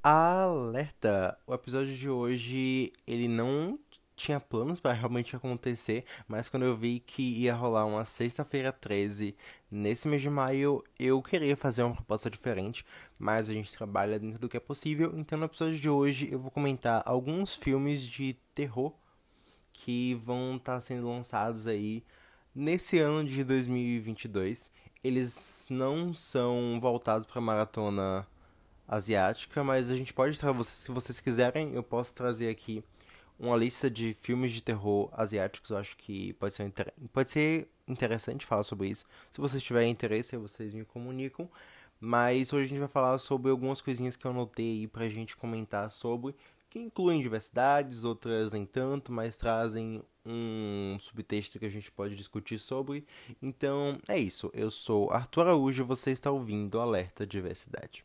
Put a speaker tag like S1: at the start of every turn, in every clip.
S1: Alerta! O episódio de hoje, ele não tinha planos para realmente acontecer, mas quando eu vi que ia rolar uma sexta-feira 13 nesse mês de maio, eu queria fazer uma proposta diferente, mas a gente trabalha dentro do que é possível, então no episódio de hoje eu vou comentar alguns filmes de terror que vão estar tá sendo lançados aí nesse ano de 2022. Eles não são voltados para maratona asiática, mas a gente pode trazer, se vocês quiserem, eu posso trazer aqui uma lista de filmes de terror asiáticos. Eu acho que pode ser, pode ser interessante falar sobre isso. Se vocês tiverem interesse, vocês me comunicam. Mas hoje a gente vai falar sobre algumas coisinhas que eu anotei aí pra gente comentar sobre, que incluem diversidades, outras nem tanto, mas trazem um subtexto que a gente pode discutir sobre. Então é isso. Eu sou Arthur Araújo e você está ouvindo Alerta Diversidade.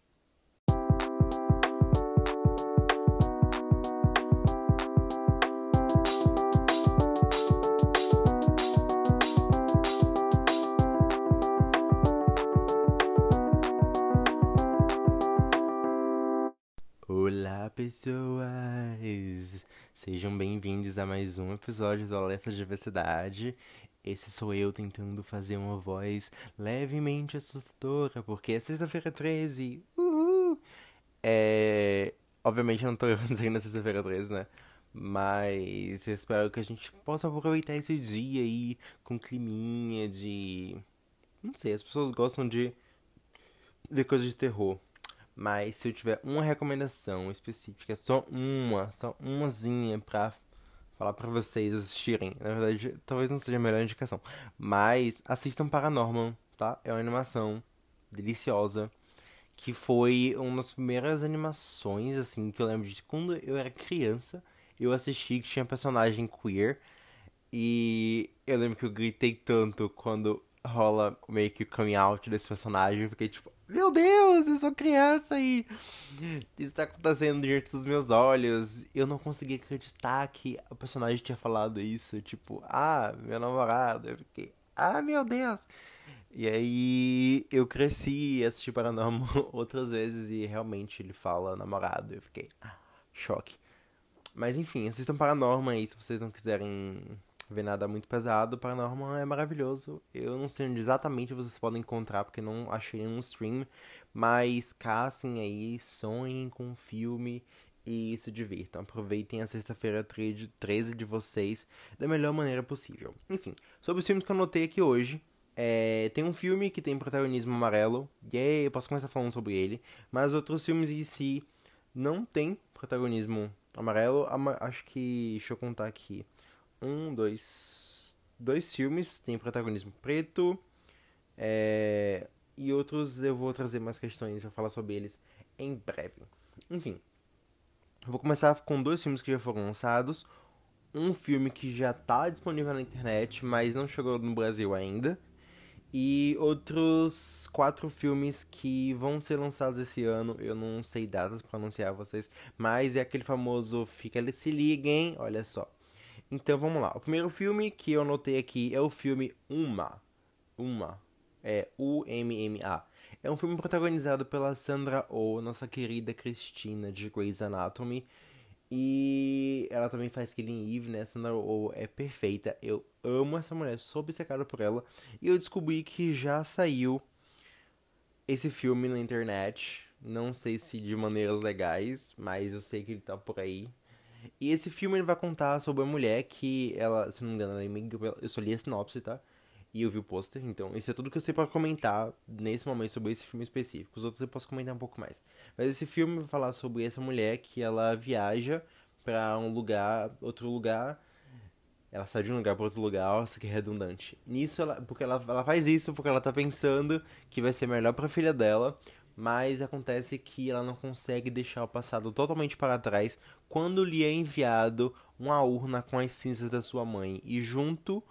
S1: Olá, pessoas! Sejam bem-vindos a mais um episódio do Alerta de Diversidade. Esse sou eu tentando fazer uma voz levemente assustadora, porque é sexta-feira 13. Uhul! É. Obviamente eu não tô gravando na sexta-feira 13, né? Mas eu espero que a gente possa aproveitar esse dia aí com climinha de. Não sei, as pessoas gostam de ver coisas de terror. Mas se eu tiver uma recomendação específica, só uma, só umazinha pra falar pra vocês assistirem. Na verdade, talvez não seja a melhor indicação. Mas assistam Paranormal, tá? É uma animação deliciosa. Que foi uma das primeiras animações, assim, que eu lembro de quando eu era criança. Eu assisti que tinha personagem queer. E eu lembro que eu gritei tanto quando rola meio que o coming out desse personagem. Fiquei tipo, meu Deus, eu sou criança e está acontecendo diante dos meus olhos. Eu não consegui acreditar que o personagem tinha falado isso. Tipo, ah, meu namorado. Eu fiquei, ah, meu Deus. E aí eu cresci e assisti Paranormal outras vezes e realmente ele fala namorado. Eu fiquei, ah, choque. Mas enfim, assistam Paranormal aí se vocês não quiserem ver nada muito pesado. Paranormal é maravilhoso. Eu não sei onde exatamente vocês podem encontrar, porque não achei nenhum stream. Mas caçem aí, sonhem com o filme e se divirtam. Aproveitem a sexta-feira 13 de vocês da melhor maneira possível. Enfim, sobre os filmes que eu anotei aqui hoje. É, tem um filme que tem protagonismo amarelo. E aí eu posso começar falando sobre ele. Mas outros filmes em si não tem protagonismo amarelo. Acho que. Deixa eu contar aqui um, dois, dois filmes tem protagonismo preto. É, e outros eu vou trazer mais questões, vou falar sobre eles em breve. Enfim, vou começar com dois filmes que já foram lançados. Um filme que já está disponível na internet, mas não chegou no Brasil ainda. E outros quatro filmes que vão ser lançados esse ano. Eu não sei datas para anunciar a vocês, mas é aquele famoso Fica se liguem, olha só. Então vamos lá. O primeiro filme que eu anotei aqui é o filme Uma. Uma. É U-M-M-A. É um filme protagonizado pela Sandra Oh, nossa querida Cristina de Grey's Anatomy. E ela também faz Killing Eve, né? Sandra Oh é perfeita. Eu amo essa mulher, sou obcecado por ela. E eu descobri que já saiu esse filme na internet. Não sei se de maneiras legais, mas eu sei que ele tá por aí. E esse filme ele vai contar sobre uma mulher que ela, se não me engano, é eu só li a sinopse, tá? E eu vi o pôster, então isso é tudo que eu sei para comentar nesse momento sobre esse filme específico. Os outros eu posso comentar um pouco mais. Mas esse filme vai falar sobre essa mulher que ela viaja para um lugar, outro lugar. Ela sai de um lugar para outro lugar, nossa, que redundante. Nisso, ela, porque ela, ela faz isso porque ela tá pensando que vai ser melhor pra filha dela, mas acontece que ela não consegue deixar o passado totalmente para trás quando lhe é enviado uma urna com as cinzas da sua mãe e junto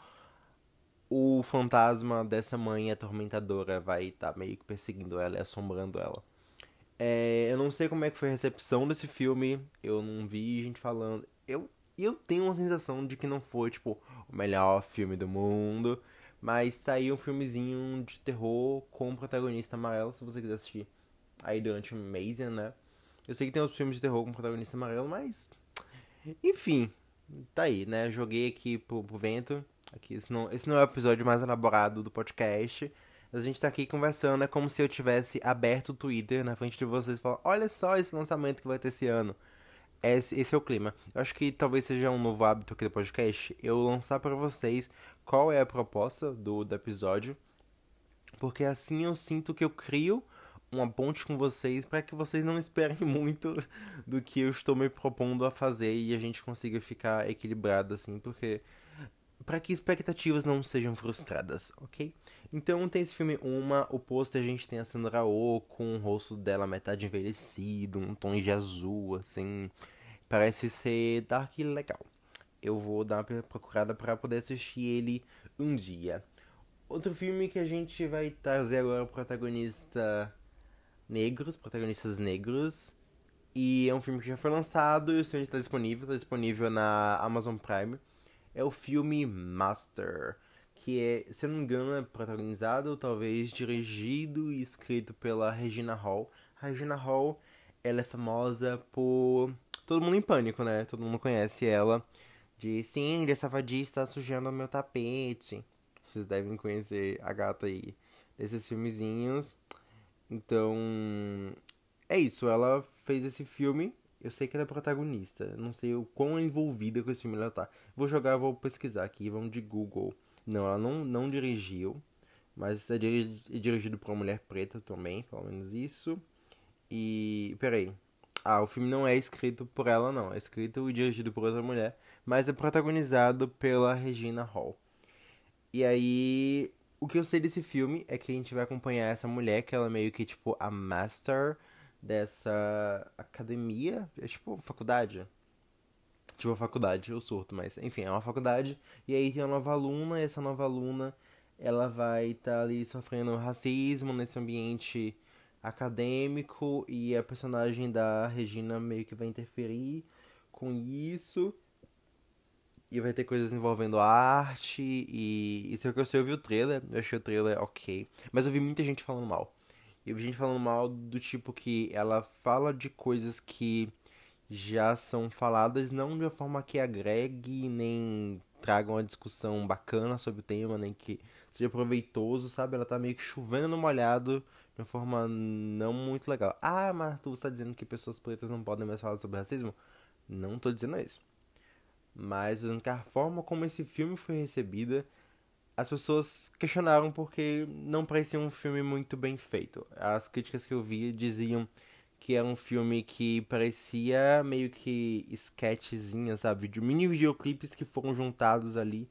S1: o fantasma dessa mãe atormentadora vai estar tá meio que perseguindo ela e assombrando ela. É, eu não sei como é que foi a recepção desse filme, eu não vi gente falando. Eu, eu tenho uma sensação de que não foi, tipo, o melhor filme do mundo. Mas aí um filmezinho de terror com um protagonista amarelo, se você quiser assistir aí durante o mês, né? Eu sei que tem outros filmes de terror com protagonista amarelo, mas. Enfim, tá aí, né? Joguei aqui pro, pro vento. Aqui, esse não, esse não é o episódio mais elaborado do podcast. A gente tá aqui conversando, é como se eu tivesse aberto o Twitter na frente de vocês e falar, olha só esse lançamento que vai ter esse ano. Esse, esse é o clima. Eu acho que talvez seja um novo hábito aqui do podcast, eu lançar para vocês qual é a proposta do, do episódio. Porque assim eu sinto que eu crio uma ponte com vocês para que vocês não esperem muito do que eu estou me propondo a fazer e a gente consiga ficar equilibrado assim, porque para que expectativas não sejam frustradas, ok? Então tem esse filme Uma, o pôster a gente tem a Sandra Oh com o rosto dela metade envelhecido, um tom de azul, assim, parece ser dark e legal. Eu vou dar uma procurada para poder assistir ele um dia. Outro filme que a gente vai trazer agora o protagonista negros, protagonistas negros. E é um filme que já foi lançado e o filme está disponível, está disponível na Amazon Prime. É o filme Master, que é, se não me engano, é protagonizado, talvez dirigido e escrito pela Regina Hall. A Regina Hall, ela é famosa por Todo Mundo em Pânico, né? Todo mundo conhece ela. De sim, de safadista sujando o meu tapete. Vocês devem conhecer a gata aí desses filmezinhos. Então, é isso. Ela fez esse filme. Eu sei que ela é protagonista. Não sei o quão envolvida com esse filme ela tá. Vou jogar, vou pesquisar aqui. Vamos de Google. Não, ela não, não dirigiu. Mas é dirigido por uma mulher preta também, pelo menos isso. E. Peraí. Ah, o filme não é escrito por ela, não. É escrito e dirigido por outra mulher. Mas é protagonizado pela Regina Hall. E aí, o que eu sei desse filme é que a gente vai acompanhar essa mulher, que ela é meio que, tipo, a master dessa academia. É tipo, faculdade. Tipo, faculdade, eu surto, mas enfim, é uma faculdade. E aí tem uma nova aluna, e essa nova aluna, ela vai estar tá ali sofrendo racismo nesse ambiente acadêmico. E a personagem da Regina meio que vai interferir com isso. E vai ter coisas envolvendo arte e isso é o que eu sei, eu vi o trailer, eu achei o trailer ok. Mas eu vi muita gente falando mal. Eu vi gente falando mal do tipo que ela fala de coisas que já são faladas, não de uma forma que agregue, nem traga uma discussão bacana sobre o tema, nem que seja proveitoso, sabe? Ela tá meio que chovendo no molhado de uma forma não muito legal. Ah, mas tu está dizendo que pessoas pretas não podem mais falar sobre racismo? Não tô dizendo isso. Mas a forma como esse filme foi recebida, as pessoas questionaram porque não parecia um filme muito bem feito. As críticas que eu vi diziam que era um filme que parecia meio que sketchzinha, sabe? De mini videoclipes que foram juntados ali.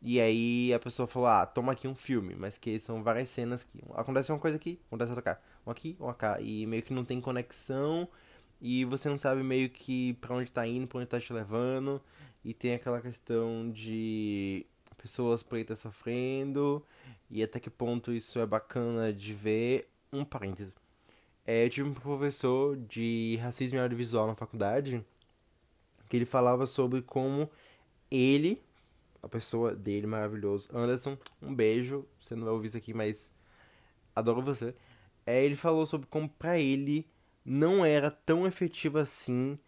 S1: E aí a pessoa falou, ah, toma aqui um filme, mas que são várias cenas que acontece uma coisa aqui, acontece outra cá, um aqui, um cá, e meio que não tem conexão e você não sabe meio que para onde tá indo, pra onde tá te levando. E tem aquela questão de pessoas pretas sofrendo e até que ponto isso é bacana de ver. Um parêntese. É, eu tive um professor de racismo e audiovisual na faculdade que ele falava sobre como ele, a pessoa dele maravilhoso, Anderson, um beijo, você não vai ouvir isso aqui, mas adoro você. É, ele falou sobre como para ele não era tão efetivo assim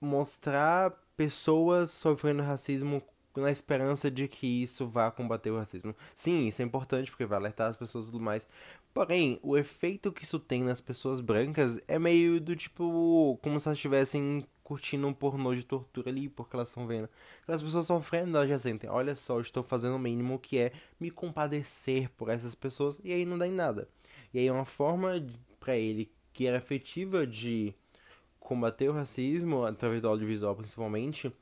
S1: mostrar pessoas sofrendo racismo na esperança de que isso vá combater o racismo. Sim, isso é importante porque vai alertar as pessoas e tudo mais. Porém, o efeito que isso tem nas pessoas brancas é meio do tipo. como se elas estivessem curtindo um pornô de tortura ali, porque elas estão vendo. Aquelas pessoas sofrendo, elas já sentem: olha só, estou fazendo o mínimo que é me compadecer por essas pessoas, e aí não dá em nada. E aí é uma forma para ele que era efetiva de combater o racismo através do audiovisual principalmente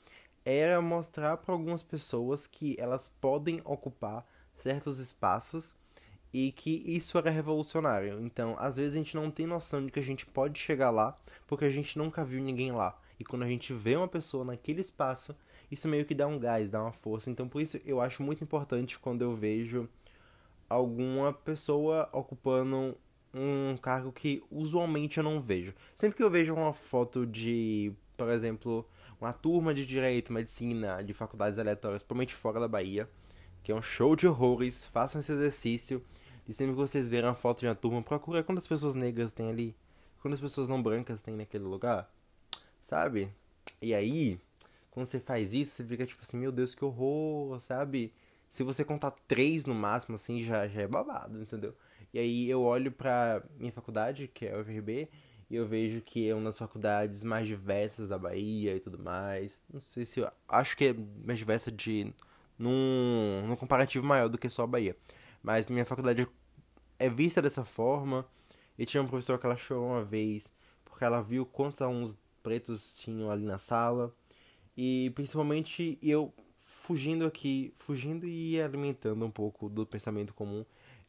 S1: era mostrar para algumas pessoas que elas podem ocupar certos espaços e que isso era revolucionário. Então, às vezes a gente não tem noção de que a gente pode chegar lá porque a gente nunca viu ninguém lá. E quando a gente vê uma pessoa naquele espaço, isso meio que dá um gás, dá uma força. Então, por isso eu acho muito importante quando eu vejo alguma pessoa ocupando um cargo que usualmente eu não vejo. Sempre que eu vejo uma foto de, por exemplo, uma turma de direito, medicina, de faculdades aleatórias, provavelmente fora da Bahia, que é um show de horrores, façam esse exercício. E sempre que vocês verem a foto de uma turma, procura quantas pessoas negras tem ali. quando as pessoas não brancas têm naquele lugar, sabe? E aí, quando você faz isso, você fica tipo assim, meu Deus, que horror, sabe? Se você contar três no máximo, assim, já, já é babado, entendeu? E aí eu olho pra minha faculdade, que é o UFRB, e eu vejo que é uma das faculdades mais diversas da Bahia e tudo mais. Não sei se eu. Acho que é mais diversa de. num, num comparativo maior do que só a Bahia. Mas minha faculdade é vista dessa forma. E tinha um professor que ela chorou uma vez porque ela viu quantos alunos pretos tinham ali na sala. E principalmente eu fugindo aqui, fugindo e alimentando um pouco do pensamento comum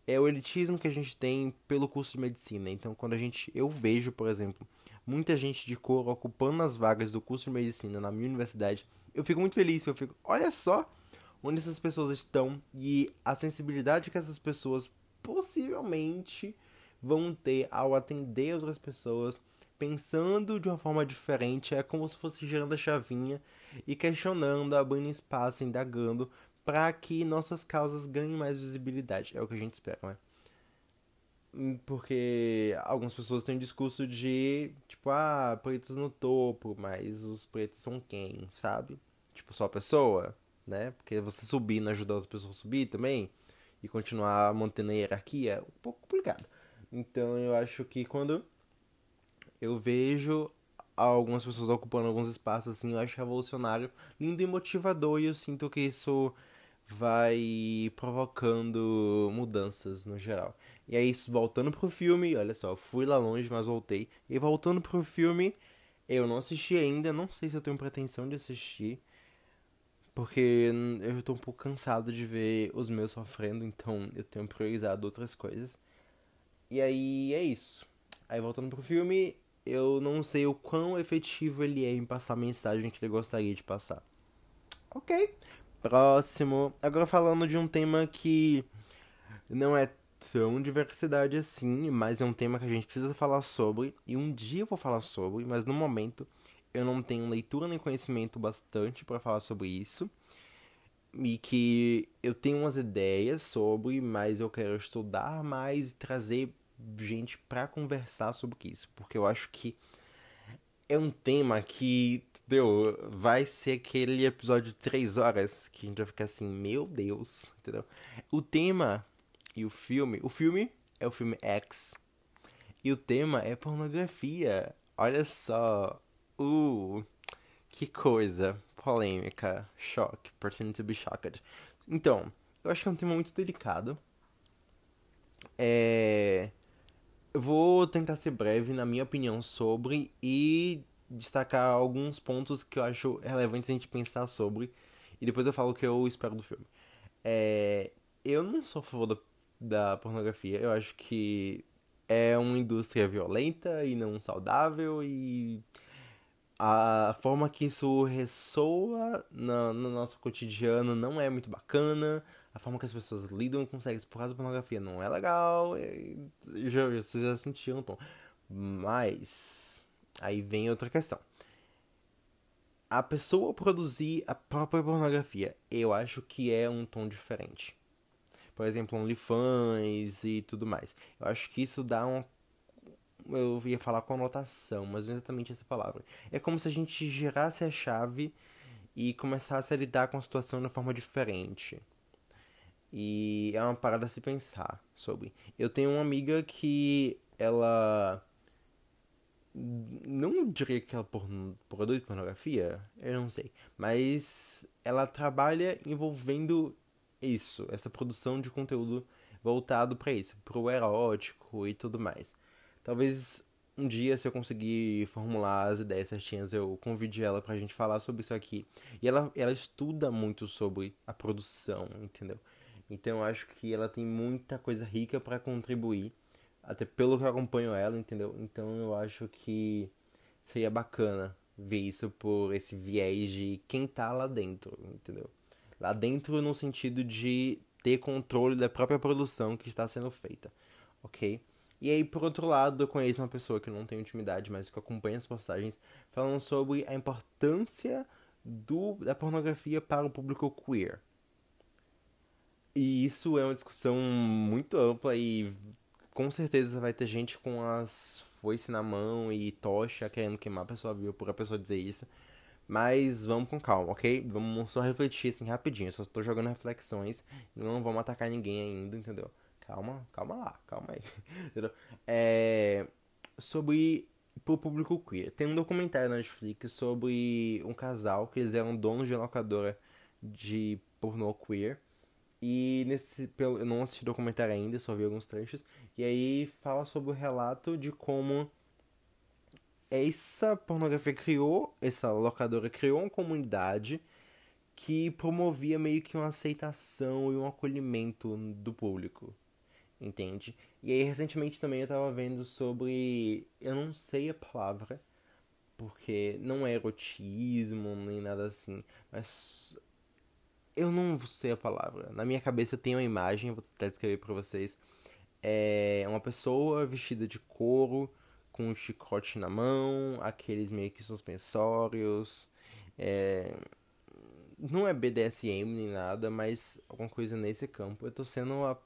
S1: é o elitismo que a gente tem pelo curso de medicina. Então, quando a gente, eu vejo, por exemplo, muita gente de cor ocupando as vagas do curso de medicina na minha universidade, eu fico muito feliz. Eu fico, olha só onde essas pessoas estão e a sensibilidade que essas pessoas possivelmente vão ter ao atender outras pessoas, pensando de uma forma diferente, é como se fosse girando a chavinha e questionando, abrindo espaço, indagando para que nossas causas ganhem mais visibilidade. É o que a gente espera, né? Hum, porque algumas pessoas têm um discurso de, tipo, ah, pretos no topo, mas os pretos são quem, sabe? Tipo, só a pessoa, né? Porque você subir não ajuda outras pessoas a subir também e continuar mantendo a hierarquia é um pouco complicado. Então eu acho que quando eu vejo algumas pessoas ocupando alguns espaços assim, eu acho revolucionário, lindo e motivador e eu sinto que isso vai provocando mudanças no geral. E aí, voltando pro filme, olha só, fui lá longe, mas voltei. E voltando pro filme, eu não assisti ainda, não sei se eu tenho pretensão de assistir. Porque eu tô um pouco cansado de ver os meus sofrendo, então eu tenho priorizado outras coisas. E aí é isso. Aí voltando pro filme, eu não sei o quão efetivo ele é em passar a mensagem que ele gostaria de passar. Ok. Próximo. Agora falando de um tema que não é tão diversidade assim, mas é um tema que a gente precisa falar sobre. E um dia eu vou falar sobre, mas no momento eu não tenho leitura nem conhecimento bastante para falar sobre isso. E que eu tenho umas ideias sobre, mas eu quero estudar mais e trazer gente para conversar sobre isso, porque eu acho que é um tema que, entendeu? Vai ser aquele episódio de três horas que a gente vai ficar assim, meu Deus, entendeu? O tema e o filme. O filme é o filme X. E o tema é pornografia. Olha só. Uh, que coisa. Polêmica. Choque. Person to be shocked. Então, eu acho que é um tema muito delicado. É vou tentar ser breve na minha opinião sobre e destacar alguns pontos que eu acho relevantes a gente pensar sobre. E depois eu falo o que eu espero do filme. É, eu não sou a favor da, da pornografia. Eu acho que é uma indústria violenta e não saudável e a forma que isso ressoa no, no nosso cotidiano não é muito bacana a forma que as pessoas lidam com sexo por causa da pornografia não é legal. Já, vocês já sentiram, tom. Mas aí vem outra questão. A pessoa produzir a própria pornografia, eu acho que é um tom diferente. Por exemplo, OnlyFans e tudo mais. Eu acho que isso dá um eu ia falar conotação, mas não é exatamente essa palavra. É como se a gente girasse a chave e começasse a lidar com a situação de uma forma diferente. E é uma parada a se pensar sobre. Eu tenho uma amiga que ela. Não diria que ela produz pornografia, eu não sei. Mas ela trabalha envolvendo isso, essa produção de conteúdo voltado para isso, pro erótico e tudo mais. Talvez um dia, se eu conseguir formular as ideias certinhas, eu convide ela pra gente falar sobre isso aqui. E ela, ela estuda muito sobre a produção, entendeu? Então eu acho que ela tem muita coisa rica para contribuir, até pelo que eu acompanho ela, entendeu? Então eu acho que seria bacana ver isso por esse viés de quem tá lá dentro, entendeu? Lá dentro no sentido de ter controle da própria produção que está sendo feita, ok? E aí, por outro lado, eu conheço uma pessoa que não tem intimidade, mas que acompanha as postagens, falando sobre a importância do, da pornografia para o público queer. E isso é uma discussão muito ampla e com certeza vai ter gente com as foice na mão e tocha querendo queimar a pessoa viu por a pessoa dizer isso. Mas vamos com calma, ok? Vamos só refletir assim rapidinho. Eu só tô jogando reflexões. Não vamos atacar ninguém ainda, entendeu? Calma, calma lá, calma aí. entendeu? É. Sobre. Pro público queer. Tem um documentário na Netflix sobre um casal que eles eram donos de locadora de pornô queer. E nesse. Eu não assisti documentário ainda, só vi alguns trechos. E aí fala sobre o relato de como essa pornografia criou, essa locadora criou uma comunidade que promovia meio que uma aceitação e um acolhimento do público. Entende? E aí recentemente também eu tava vendo sobre. Eu não sei a palavra, porque não é erotismo nem nada assim, mas. Eu não sei a palavra. Na minha cabeça tem uma imagem, vou tentar descrever pra vocês. É uma pessoa vestida de couro com um chicote na mão, aqueles meio que suspensórios. É... Não é BDSM nem nada, mas alguma coisa nesse campo. Eu tô sendo a...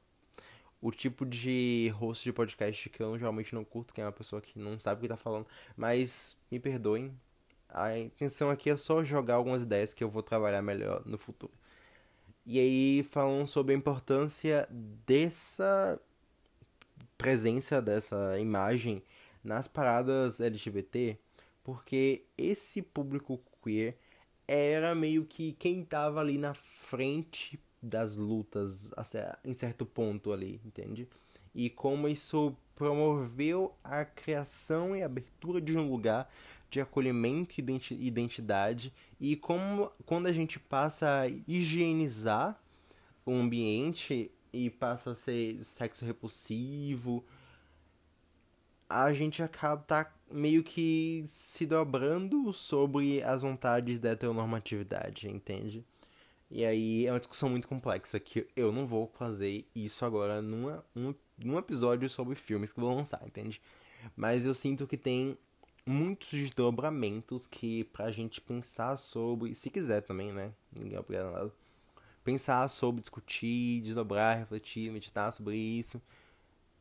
S1: o tipo de host de podcast que eu geralmente não curto, que é uma pessoa que não sabe o que tá falando. Mas me perdoem. A intenção aqui é só jogar algumas ideias que eu vou trabalhar melhor no futuro. E aí falam sobre a importância dessa presença dessa imagem nas paradas LGBT, porque esse público queer era meio que quem tava ali na frente das lutas em certo ponto ali, entende? E como isso promoveu a criação e abertura de um lugar de acolhimento e identidade e como quando a gente passa a higienizar o ambiente e passa a ser sexo repulsivo a gente acaba tá meio que se dobrando sobre as vontades da heteronormatividade, entende? E aí é uma discussão muito complexa que eu não vou fazer isso agora numa, um, num episódio sobre filmes que vou lançar, entende? Mas eu sinto que tem muitos desdobramentos que pra gente pensar sobre, se quiser também, né? Ninguém é obrigado a nada. Pensar sobre, discutir, desdobrar, refletir, meditar sobre isso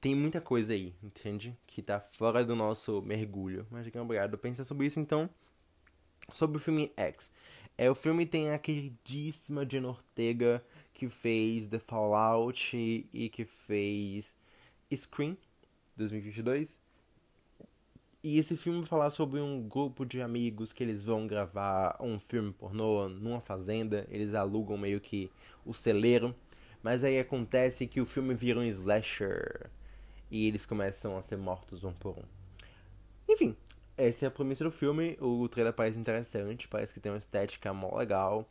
S1: tem muita coisa aí, entende? Que tá fora do nosso mergulho. Mas que obrigado. Pensa sobre isso então. Sobre o filme X. É, o filme tem a queridíssima Jen Ortega que fez The Fallout e que fez Scream 2022. E esse filme falar sobre um grupo de amigos que eles vão gravar um filme pornô numa fazenda. Eles alugam meio que o celeiro. Mas aí acontece que o filme vira um slasher e eles começam a ser mortos um por um. Enfim, essa é a premissa do filme. O trailer parece interessante, parece que tem uma estética mó legal.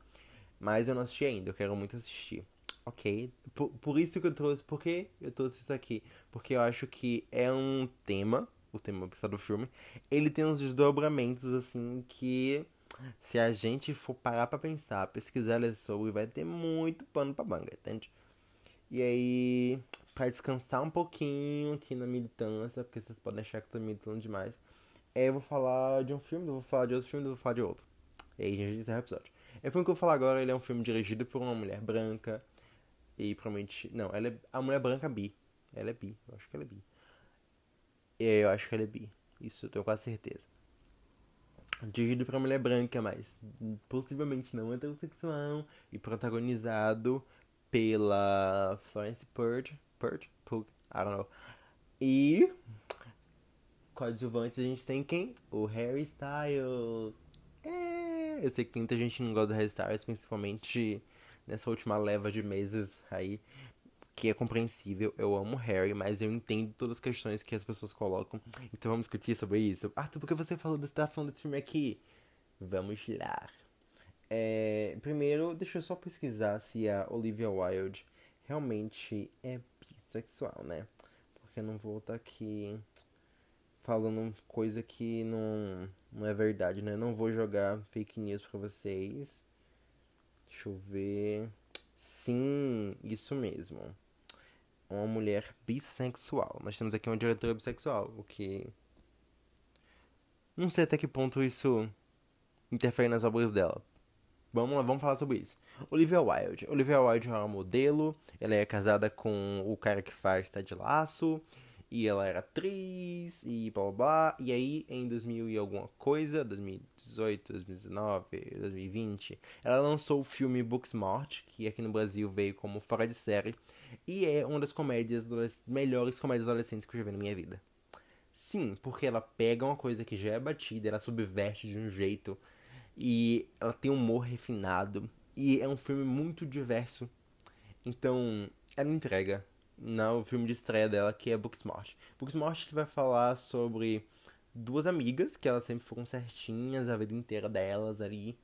S1: Mas eu não assisti ainda, eu quero muito assistir. Ok? Por, por isso que eu trouxe. Por que eu trouxe isso aqui? Porque eu acho que é um tema, o tema do filme. Ele tem uns desdobramentos, assim, que se a gente for parar pra pensar, pesquisar ler sobre, vai ter muito pano pra manga, entende? E aí, para descansar um pouquinho aqui na militância, porque vocês podem achar que eu tô militando demais. É, eu vou falar de um filme, eu vou falar de outro filme, eu vou falar de outro. E aí a gente encerra o episódio. O filme que eu vou falar agora, ele é um filme dirigido por uma mulher branca. E provavelmente. Não, ela é. A mulher branca bi. Ela é bi. Eu acho que ela é bi. E eu acho que ela é bi. Isso eu tenho quase certeza. Dirigido por uma mulher branca, mas possivelmente não heterossexual. E protagonizado pela Florence Purge. Purge? Pug, I don't know. E coadjuvantes a gente tem quem? O Harry Styles. É, eu sei que muita gente não gosta do Harry Styles, principalmente nessa última leva de meses aí, que é compreensível. Eu amo Harry, mas eu entendo todas as questões que as pessoas colocam. Então vamos discutir sobre isso. Arthur, por que você falou desse, tá falando desse filme aqui? Vamos lá. É, primeiro, deixa eu só pesquisar se a Olivia Wilde realmente é sexual, né? Porque eu não vou estar tá aqui falando coisa que não, não é verdade, né? Não vou jogar fake news pra vocês. Deixa eu ver. Sim, isso mesmo. Uma mulher bissexual. Nós temos aqui uma diretora bissexual, o que. Não sei até que ponto isso interfere nas obras dela. Vamos lá, vamos falar sobre isso. Olivia Wilde. Olivia Wilde é uma modelo. Ela é casada com o cara que faz Ted Laço. E ela era atriz e blá blá blá. E aí, em 2000 e alguma coisa, 2018, 2019, 2020, ela lançou o filme Booksmart, que aqui no Brasil veio como Fora de Série, e é uma das comédias, melhores comédias adolescentes que eu já vi na minha vida. Sim, porque ela pega uma coisa que já é batida, ela subverte de um jeito, e ela tem um humor refinado, e é um filme muito diverso. Então, ela entrega no filme de estreia dela, que é Booksmart. Booksmart vai falar sobre duas amigas, que elas sempre foram certinhas a vida inteira delas ali.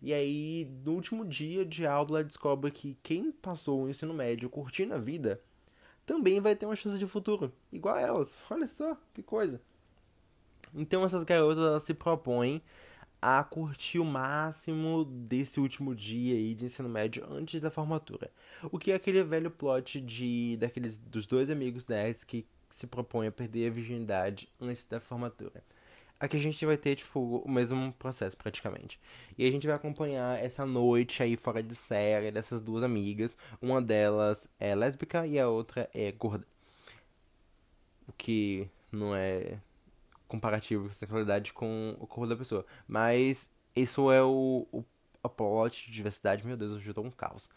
S1: E aí, no último dia de aula, ela descobre que quem passou o ensino médio curtindo a vida também vai ter uma chance de futuro, igual a elas. Olha só, que coisa. Então essas garotas elas se propõem a curtir o máximo desse último dia aí de ensino médio antes da formatura. O que é aquele velho plot de daqueles dos dois amigos nerds que se propõem a perder a virgindade antes da formatura. Aqui a gente vai ter, tipo, o mesmo processo, praticamente. E a gente vai acompanhar essa noite aí fora de série dessas duas amigas. Uma delas é lésbica e a outra é gorda. O que não é comparativo com sexualidade com o corpo da pessoa. Mas isso é o, o, o plot de diversidade. Meu Deus, hoje eu tô um caos.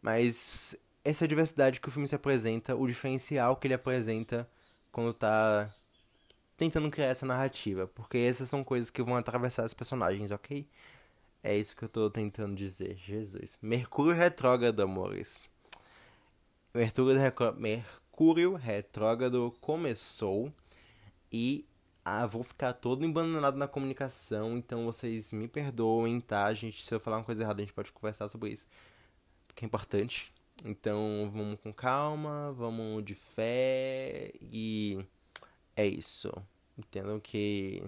S1: Mas essa é a diversidade que o filme se apresenta, o diferencial que ele apresenta quando tá tentando criar essa narrativa. Porque essas são coisas que vão atravessar os personagens, ok? É isso que eu tô tentando dizer. Jesus. Mercúrio retrógrado, amores. Mercúrio, Mercúrio retrógrado começou e ah, vou ficar todo embananado na comunicação, então vocês me perdoem, tá? Gente, se eu falar uma coisa errada, a gente pode conversar sobre isso. Que é importante. Então, vamos com calma, vamos de fé e é isso. Entendam que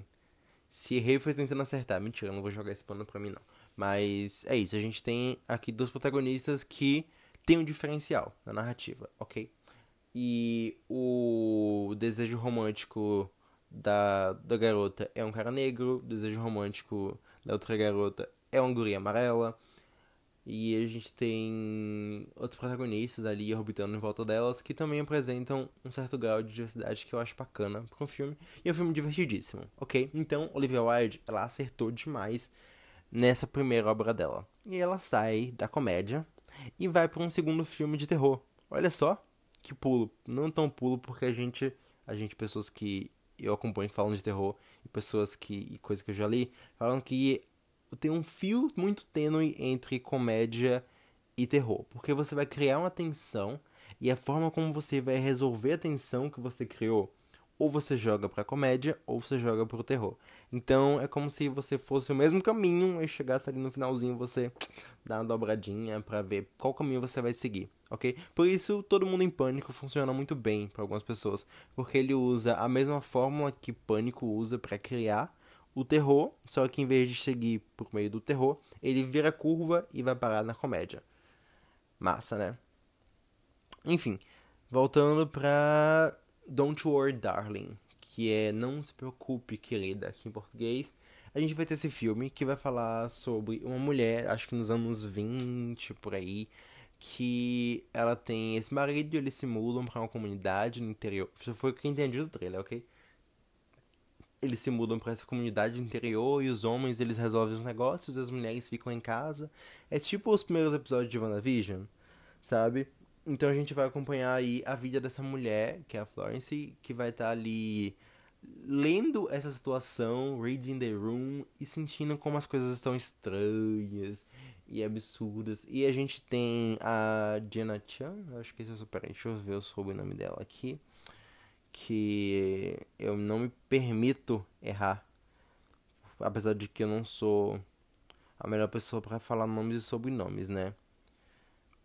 S1: se errei foi tentando acertar. Mentira, eu não vou jogar esse pano pra mim não. Mas é isso, a gente tem aqui dois protagonistas que tem um diferencial na narrativa, ok? E o desejo romântico da, da garota é um cara negro, o desejo romântico da outra garota é uma guria amarela. E a gente tem outros protagonistas ali orbitando em volta delas que também apresentam um certo grau de diversidade que eu acho bacana para um filme. E é um filme divertidíssimo, ok? Então, Olivia Wilde, ela acertou demais nessa primeira obra dela. E ela sai da comédia e vai para um segundo filme de terror. Olha só que pulo. Não tão pulo porque a gente, a gente pessoas que eu acompanho falando de terror e pessoas que e coisas que eu já li falam que tem um fio muito tênue entre comédia e terror, porque você vai criar uma tensão e a forma como você vai resolver a tensão que você criou, ou você joga para comédia ou você joga para o terror. Então é como se você fosse o mesmo caminho e chegasse ali no finalzinho você dá uma dobradinha para ver qual caminho você vai seguir, ok? Por isso todo mundo em pânico funciona muito bem para algumas pessoas, porque ele usa a mesma fórmula que pânico usa para criar o terror, só que em vez de seguir por meio do terror, ele vira curva e vai parar na comédia. Massa, né? Enfim, voltando pra Don't Worry Darling, que é Não Se Preocupe, Querida, aqui em português. A gente vai ter esse filme que vai falar sobre uma mulher, acho que nos anos 20, por aí, que ela tem esse marido e eles se mudam pra uma comunidade no interior. Isso foi o que eu entendi do trailer, ok? Eles se mudam para essa comunidade interior e os homens eles resolvem os negócios e as mulheres ficam em casa. É tipo os primeiros episódios de WandaVision, sabe? Então a gente vai acompanhar aí a vida dessa mulher, que é a Florence, que vai estar tá ali lendo essa situação, reading the room e sentindo como as coisas estão estranhas e absurdas. E a gente tem a Jenna Chan, acho que esse é o super. Deixa eu ver o sobrenome dela aqui. Que eu não me permito errar. Apesar de que eu não sou a melhor pessoa para falar nomes e sobrenomes, né?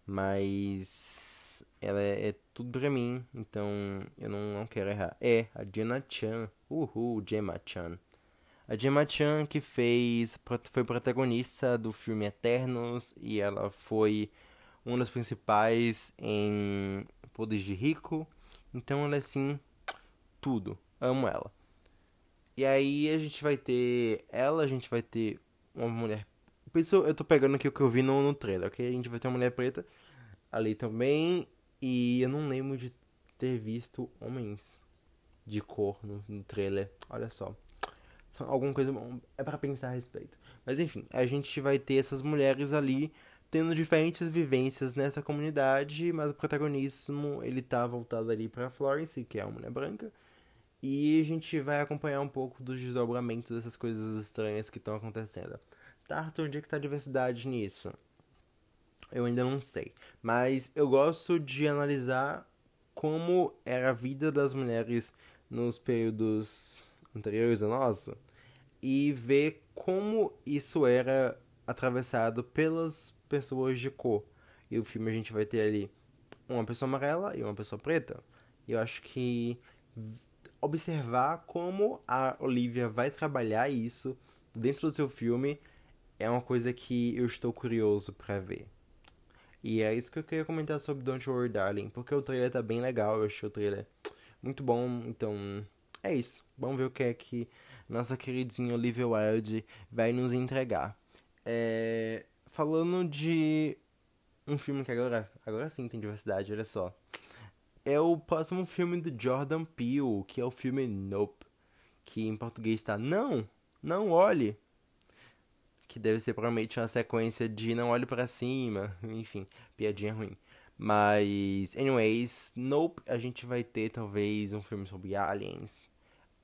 S1: Mas ela é, é, tudo pra mim, então eu não, não quero errar. É, a Jenna Chan. Uhul, Gemma Chan. A Gemma Chan que fez. foi protagonista do filme Eternos e ela foi uma das principais em Poderes de Rico. Então ela é assim. Tudo. Amo ela. E aí a gente vai ter ela, a gente vai ter uma mulher isso eu tô pegando aqui o que eu vi no, no trailer, ok? A gente vai ter uma mulher preta ali também. E eu não lembro de ter visto homens de cor no, no trailer. Olha só. Alguma coisa é para pensar a respeito. Mas enfim, a gente vai ter essas mulheres ali tendo diferentes vivências nessa comunidade, mas o protagonismo ele tá voltado ali para Florence, que é uma mulher branca, e a gente vai acompanhar um pouco dos desdobramentos dessas coisas estranhas que estão acontecendo. Tá, Arthur, onde é que tá a diversidade nisso? Eu ainda não sei, mas eu gosto de analisar como era a vida das mulheres nos períodos anteriores a nossa e ver como isso era atravessado pelas pessoas de cor. E o filme a gente vai ter ali uma pessoa amarela e uma pessoa preta. E eu acho que observar como a Olivia vai trabalhar isso dentro do seu filme é uma coisa que eu estou curioso para ver. E é isso que eu queria comentar sobre Don't Worry Darling, porque o trailer tá bem legal, eu achei o trailer muito bom, então é isso. Vamos ver o que é que nossa queridinha Olivia Wilde vai nos entregar. É, falando de um filme que agora, agora sim tem diversidade, olha só. É o próximo filme do Jordan Peele, que é o filme Nope. Que em português está Não, não olhe. Que deve ser provavelmente uma sequência de Não Olhe para Cima. Enfim, piadinha ruim. Mas, anyways, Nope, a gente vai ter talvez um filme sobre aliens.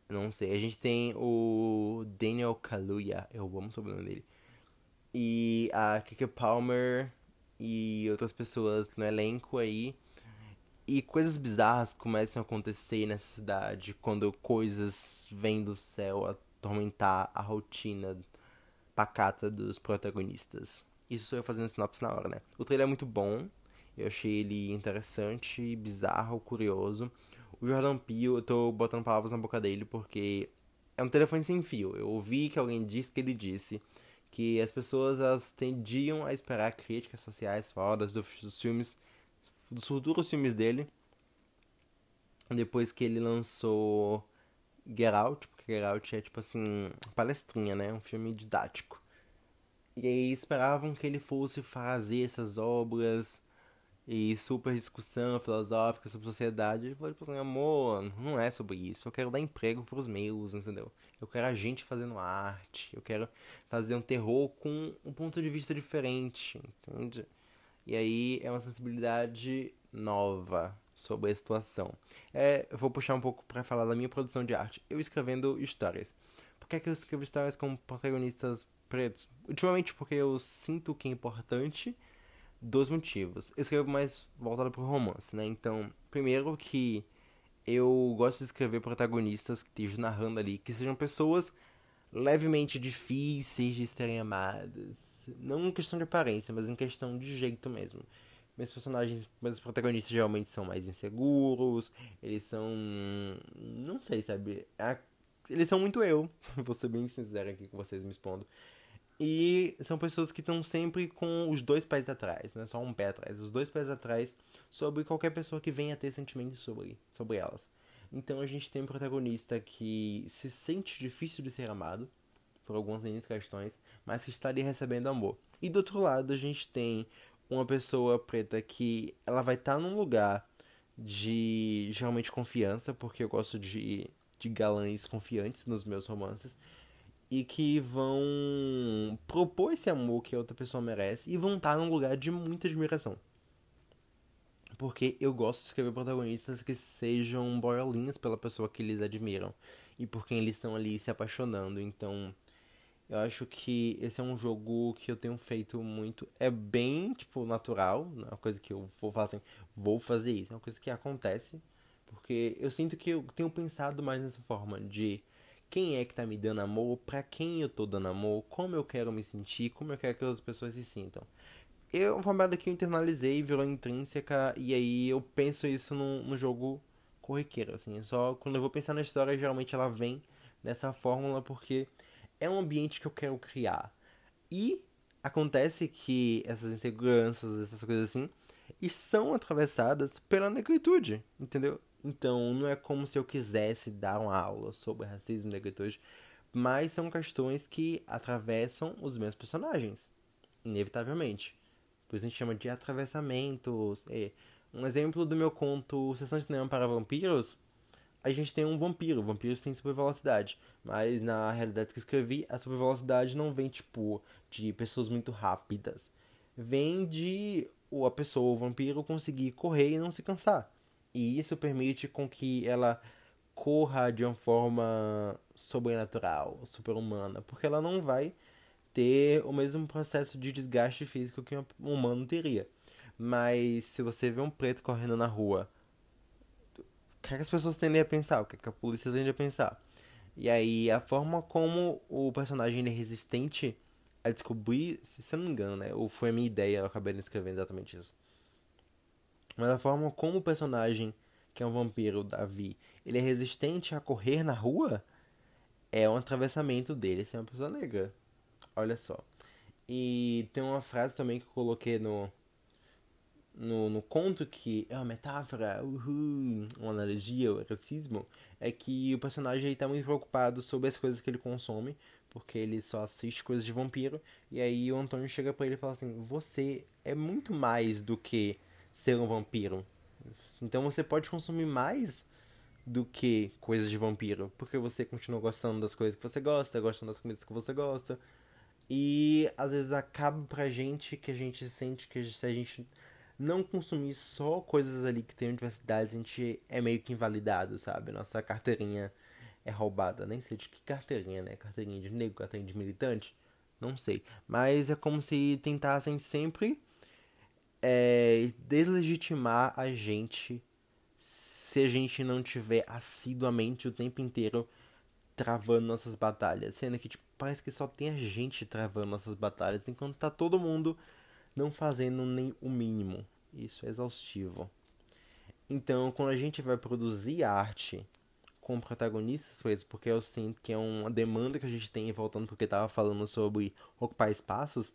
S1: Não sei. A gente tem o Daniel Kaluuya, eu amo o nome dele e a Kiki Palmer e outras pessoas no elenco aí. E coisas bizarras começam a acontecer nessa cidade quando coisas vêm do céu atormentar a rotina pacata dos protagonistas. Isso eu fazendo sinopse na hora, né? O trailer é muito bom. Eu achei ele interessante, bizarro, curioso. O Jordan Peele, eu tô botando palavras na boca dele porque é um telefone sem fio. Eu ouvi que alguém disse que ele disse que as pessoas elas tendiam a esperar críticas sociais dos, dos filmes, dos futuros filmes dele, depois que ele lançou Get Out, porque Get Out é tipo assim, palestrinha, né? Um filme didático. E aí esperavam que ele fosse fazer essas obras e super discussão filosófica sobre sociedade. Ele falou, tipo assim, amor, não é sobre isso. Eu quero dar emprego pros meus, entendeu? Eu quero a gente fazendo arte. Eu quero fazer um terror com um ponto de vista diferente, entende? E aí é uma sensibilidade nova sobre a situação. É, eu vou puxar um pouco para falar da minha produção de arte. Eu escrevendo histórias. Por que, é que eu escrevo histórias com protagonistas pretos? Ultimamente porque eu sinto que é importante dois motivos. Eu escrevo mais voltado pro romance, né? Então, primeiro que eu gosto de escrever protagonistas que estejam narrando ali, que sejam pessoas levemente difíceis de serem amadas. Não em questão de aparência, mas em questão de jeito mesmo. Meus personagens, meus protagonistas geralmente são mais inseguros, eles são. Não sei, sabe? Eles são muito eu, vou ser bem sincero aqui com vocês me expondo. E são pessoas que estão sempre com os dois pés atrás, não é só um pé atrás, os dois pés atrás sobre qualquer pessoa que venha ter sentimentos sobre, sobre elas. Então a gente tem um protagonista que se sente difícil de ser amado, por algumas questões, mas que está ali recebendo amor. E do outro lado a gente tem uma pessoa preta que ela vai estar tá num lugar de geralmente confiança, porque eu gosto de, de galãs confiantes nos meus romances e que vão propor esse amor que a outra pessoa merece e vão estar num lugar de muita admiração. Porque eu gosto de escrever protagonistas que sejam boiolinhas pela pessoa que eles admiram e por quem eles estão ali se apaixonando. Então, eu acho que esse é um jogo que eu tenho feito muito. É bem, tipo, natural. Não é uma coisa que eu vou fazer, assim, vou fazer isso. É uma coisa que acontece. Porque eu sinto que eu tenho pensado mais nessa forma de quem é que tá me dando amor, para quem eu tô dando amor, como eu quero me sentir, como eu quero que as pessoas se sintam. Eu, uma parada que eu internalizei, virou intrínseca, e aí eu penso isso no, no jogo corriqueiro, assim. Só quando eu vou pensar na história, geralmente ela vem nessa fórmula, porque é um ambiente que eu quero criar. E acontece que essas inseguranças, essas coisas assim, são atravessadas pela negritude, entendeu? Então, não é como se eu quisesse dar uma aula sobre racismo e negritude, mas são questões que atravessam os meus personagens, inevitavelmente. Por isso a gente chama de atravessamentos. E um exemplo do meu conto Sessão de Cinema para Vampiros, a gente tem um vampiro. Vampiros têm super velocidade. Mas na realidade que eu escrevi, a super velocidade não vem, tipo, de pessoas muito rápidas. Vem de a pessoa, o vampiro, conseguir correr e não se cansar. E isso permite com que ela corra de uma forma sobrenatural, super-humana. Porque ela não vai ter o mesmo processo de desgaste físico que um humano teria. Mas se você vê um preto correndo na rua, que, é que as pessoas tendem a pensar? O que, é que a polícia tende a pensar? E aí a forma como o personagem é resistente a descobrir, se eu não me engano, né? Ou foi a minha ideia, eu acabei não escrevendo exatamente isso. Mas a forma como o personagem, que é um vampiro, Davi, ele é resistente a correr na rua, é um atravessamento dele ser uma pessoa negra. Olha só. E tem uma frase também que eu coloquei no, no, no conto que é uma metáfora, uhul, uma analogia, o racismo, é que o personagem está muito preocupado sobre as coisas que ele consome, porque ele só assiste coisas de vampiro, e aí o Antônio chega para ele e fala assim: Você é muito mais do que ser um vampiro. Então você pode consumir mais do que coisas de vampiro, porque você continua gostando das coisas que você gosta, gostando das comidas que você gosta. E às vezes acaba pra gente que a gente sente que se a gente não consumir só coisas ali que tem universidade, a gente é meio que invalidado, sabe? Nossa carteirinha é roubada. Nem sei de que carteirinha, né? Carteirinha de negro, carteirinha de militante? Não sei. Mas é como se tentassem sempre é, deslegitimar a gente se a gente não tiver assiduamente o tempo inteiro travando nossas batalhas. Sendo que, tipo, parece que só tem a gente travando nossas batalhas, enquanto tá todo mundo não fazendo nem o mínimo. Isso é exaustivo. Então, quando a gente vai produzir arte com protagonistas coisas, porque eu sinto que é uma demanda que a gente tem, voltando porque estava falando sobre ocupar espaços,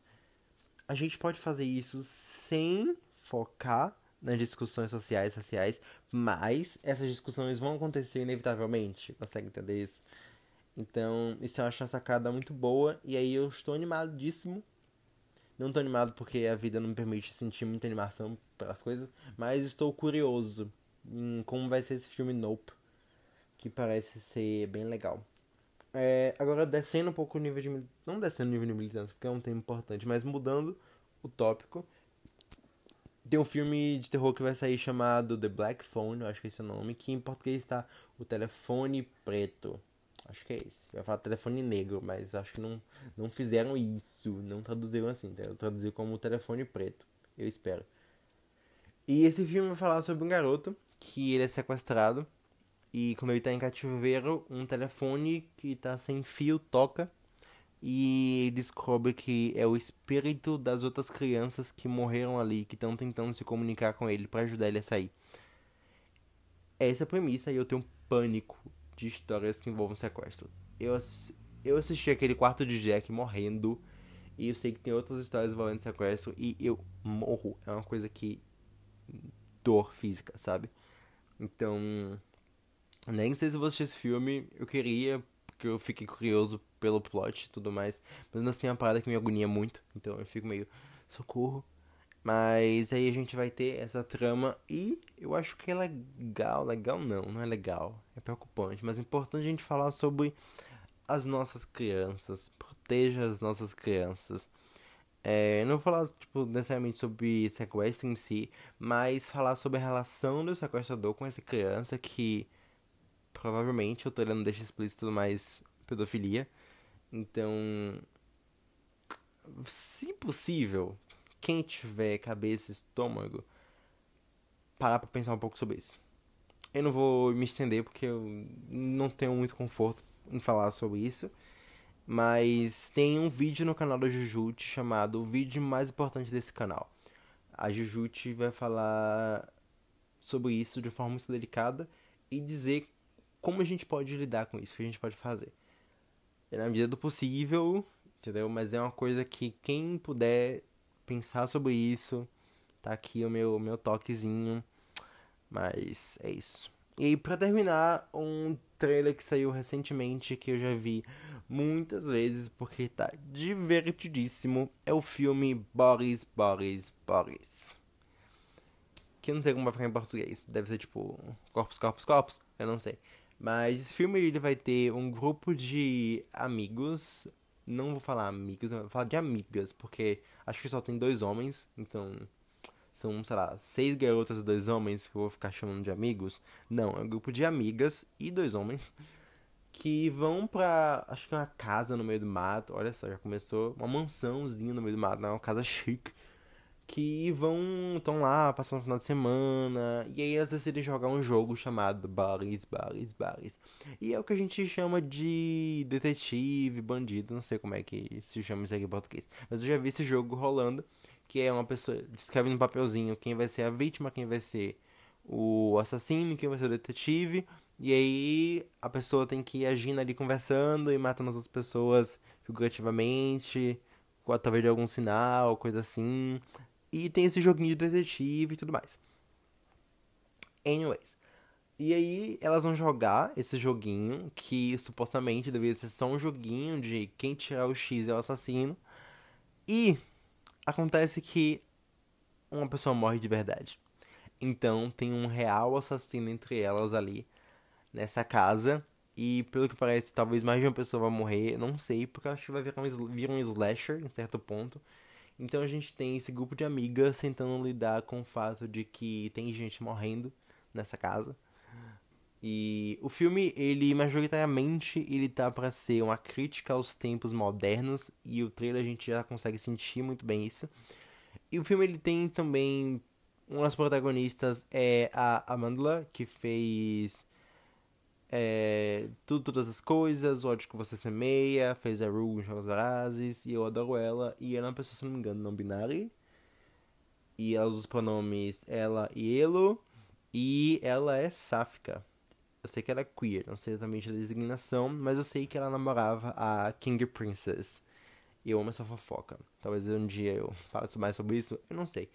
S1: a gente pode fazer isso sem focar nas discussões sociais, sociais, mas essas discussões vão acontecer inevitavelmente. Consegue entender isso? Então, isso eu acho uma sacada muito boa. E aí eu estou animadíssimo não tô animado porque a vida não me permite sentir muita animação pelas coisas, mas estou curioso em como vai ser esse filme Nope, que parece ser bem legal. É, agora descendo um pouco o nível de não descendo o nível de militância, porque é um tema importante, mas mudando o tópico. Tem um filme de terror que vai sair chamado The Black Phone, eu acho que é esse é o nome, que em português está O Telefone Preto. Acho que é esse. Eu ia falar telefone negro, mas acho que não, não fizeram isso. Não traduziram assim. Tá? Eu traduzi como telefone preto. Eu espero. E esse filme vai falar sobre um garoto que ele é sequestrado. E quando ele tá em cativeiro, um telefone que tá sem fio toca. E ele descobre que é o espírito das outras crianças que morreram ali, que estão tentando se comunicar com ele para ajudar ele a sair. Essa é a premissa e eu tenho pânico de histórias que envolvam sequestros. Eu, eu assisti aquele quarto de Jack morrendo. E eu sei que tem outras histórias envolvendo sequestro. E eu morro. É uma coisa que. dor física, sabe? Então. Nem sei se eu vou assistir esse filme. Eu queria, porque eu fiquei curioso pelo plot e tudo mais. Mas assim é uma parada que me agonia muito. Então eu fico meio. Socorro. Mas aí a gente vai ter essa trama e eu acho que é legal. Legal não, não é legal. É preocupante. Mas é importante a gente falar sobre as nossas crianças. Proteja as nossas crianças. É, não vou falar tipo, necessariamente sobre sequestro em si, mas falar sobre a relação do sequestrador com essa criança que provavelmente eu tô não deixa explícito, mais pedofilia. Então, se possível, quem tiver cabeça, estômago, parar pra pensar um pouco sobre isso. Eu não vou me estender porque eu não tenho muito conforto em falar sobre isso. Mas tem um vídeo no canal da Jujute chamado O Vídeo Mais Importante desse canal. A Jujute vai falar sobre isso de forma muito delicada e dizer como a gente pode lidar com isso, o que a gente pode fazer. Na medida do possível, entendeu? Mas é uma coisa que quem puder pensar sobre isso. Tá aqui o meu, meu toquezinho. Mas é isso. E aí, pra terminar, um trailer que saiu recentemente que eu já vi muitas vezes porque tá divertidíssimo. É o filme Boris, Boris, Boris. Que eu não sei como vai ficar em português. Deve ser tipo Corpos, Corpos, Corpos. Eu não sei. Mas esse filme ele vai ter um grupo de amigos. Não vou falar amigos, vou falar de amigas, porque acho que só tem dois homens, então são, sei lá, seis garotas e dois homens que eu vou ficar chamando de amigos. Não, é um grupo de amigas e dois homens que vão pra, acho que é uma casa no meio do mato. Olha só, já começou uma mansãozinha no meio do mato, né? uma casa chique. Que vão, estão lá, passando o final de semana. E aí elas decidem jogar um jogo chamado Bares, Bares, Bares. E é o que a gente chama de detetive, bandido. Não sei como é que se chama isso aqui em português. Mas eu já vi esse jogo rolando que é uma pessoa escreve no papelzinho quem vai ser a vítima, quem vai ser o assassino, quem vai ser o detetive. E aí a pessoa tem que ir agindo ali conversando e matando as outras pessoas figurativamente, através de algum sinal, coisa assim. E tem esse joguinho de detetive e tudo mais. Anyways. E aí elas vão jogar esse joguinho, que supostamente deveria ser só um joguinho de quem tirar o X é o assassino. E Acontece que uma pessoa morre de verdade. Então tem um real assassino entre elas ali nessa casa. E pelo que parece, talvez mais de uma pessoa vai morrer. Não sei, porque acho que vai virar um, virar um slasher em certo ponto. Então a gente tem esse grupo de amigas tentando lidar com o fato de que tem gente morrendo nessa casa. E o filme, ele majoritariamente, ele tá para ser uma crítica aos tempos modernos e o trailer a gente já consegue sentir muito bem isso. E o filme ele tem também uma das protagonistas é a Amandla, que fez é, tudo, todas as coisas, o ódio que você semeia, fez a Rue em Jogos Vorazes, e eu adoro ela. E ela é uma pessoa, se não me engano, não binária. E ela usa os pronomes ela e ele. E ela é sáfica. Eu sei que ela é queer, não sei exatamente a designação, mas eu sei que ela namorava a King Princess. Eu amo essa fofoca. Talvez um dia eu fale mais sobre isso, eu não sei.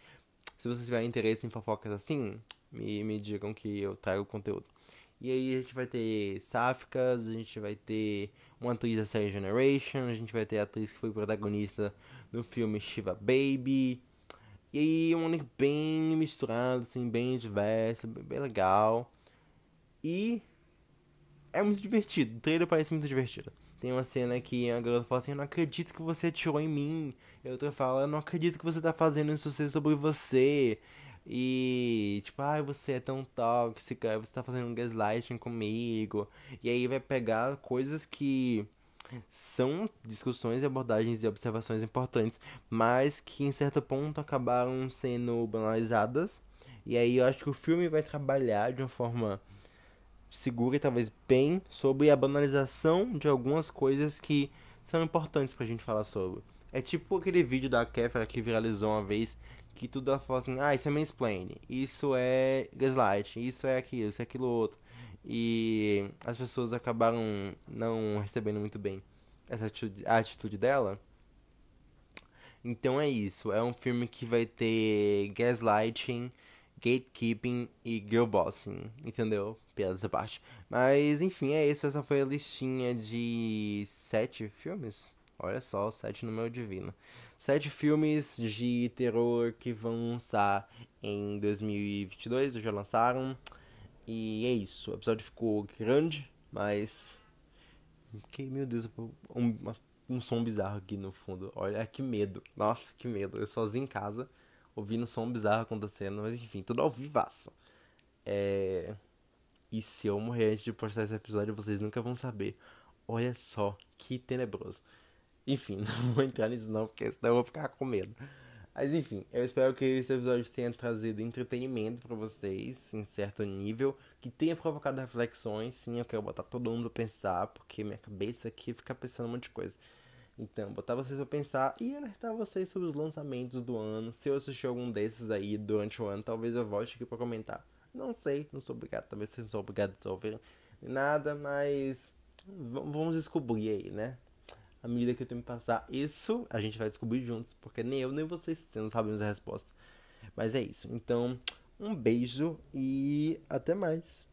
S1: Se vocês tiverem interesse em fofocas assim, me, me digam que eu trago conteúdo. E aí a gente vai ter sáficas, a gente vai ter uma atriz da série Generation, a gente vai ter a atriz que foi protagonista no filme Shiva Baby. E aí um link bem misturado, assim, bem diverso, bem legal. E é muito divertido. O trailer parece muito divertido. Tem uma cena que a garota fala assim: Eu não acredito que você atirou em mim. E a outra fala: Eu não acredito que você tá fazendo isso sobre você. E tipo, ai, ah, você é tão tóxica, você tá fazendo gaslighting comigo. E aí vai pegar coisas que são discussões e abordagens e observações importantes, mas que em certo ponto acabaram sendo banalizadas. E aí eu acho que o filme vai trabalhar de uma forma segura e talvez bem sobre a banalização de algumas coisas que são importantes pra gente falar sobre. É tipo aquele vídeo da Kéfera que viralizou uma vez, que tudo ela fala assim, ah, isso é mansplaining, isso é gaslight, isso é aquilo, isso é aquilo outro. E as pessoas acabaram não recebendo muito bem essa atitude, a atitude dela. Então é isso, é um filme que vai ter gaslighting, gatekeeping e girlbossing, entendeu? Piada essa parte. Mas enfim, é isso. Essa foi a listinha de sete filmes. Olha só, sete no meu divino. Sete filmes de terror que vão lançar em 2022, já lançaram. E é isso. O episódio ficou grande, mas. Que, meu Deus, um, um som bizarro aqui no fundo. Olha que medo. Nossa, que medo. Eu sozinho em casa ouvindo som bizarro acontecendo, mas enfim, tudo ao vivaço. É... E se eu morrer antes de postar esse episódio, vocês nunca vão saber. Olha só, que tenebroso. Enfim, não vou entrar nisso não, porque senão eu vou ficar com medo. Mas enfim, eu espero que esse episódio tenha trazido entretenimento para vocês, em certo nível, que tenha provocado reflexões. Sim, eu quero botar todo mundo a pensar, porque minha cabeça aqui fica pensando um monte de coisa. Então, botar vocês a pensar e alertar vocês sobre os lançamentos do ano. Se eu assistir algum desses aí durante o ano, talvez eu volte aqui para comentar. Não sei, não sou obrigado, talvez vocês não são obrigados a ouvir nada, mas vamos descobrir aí, né? À medida que tenho que passar isso, a gente vai descobrir juntos, porque nem eu nem vocês não sabemos a resposta. Mas é isso. Então, um beijo e até mais.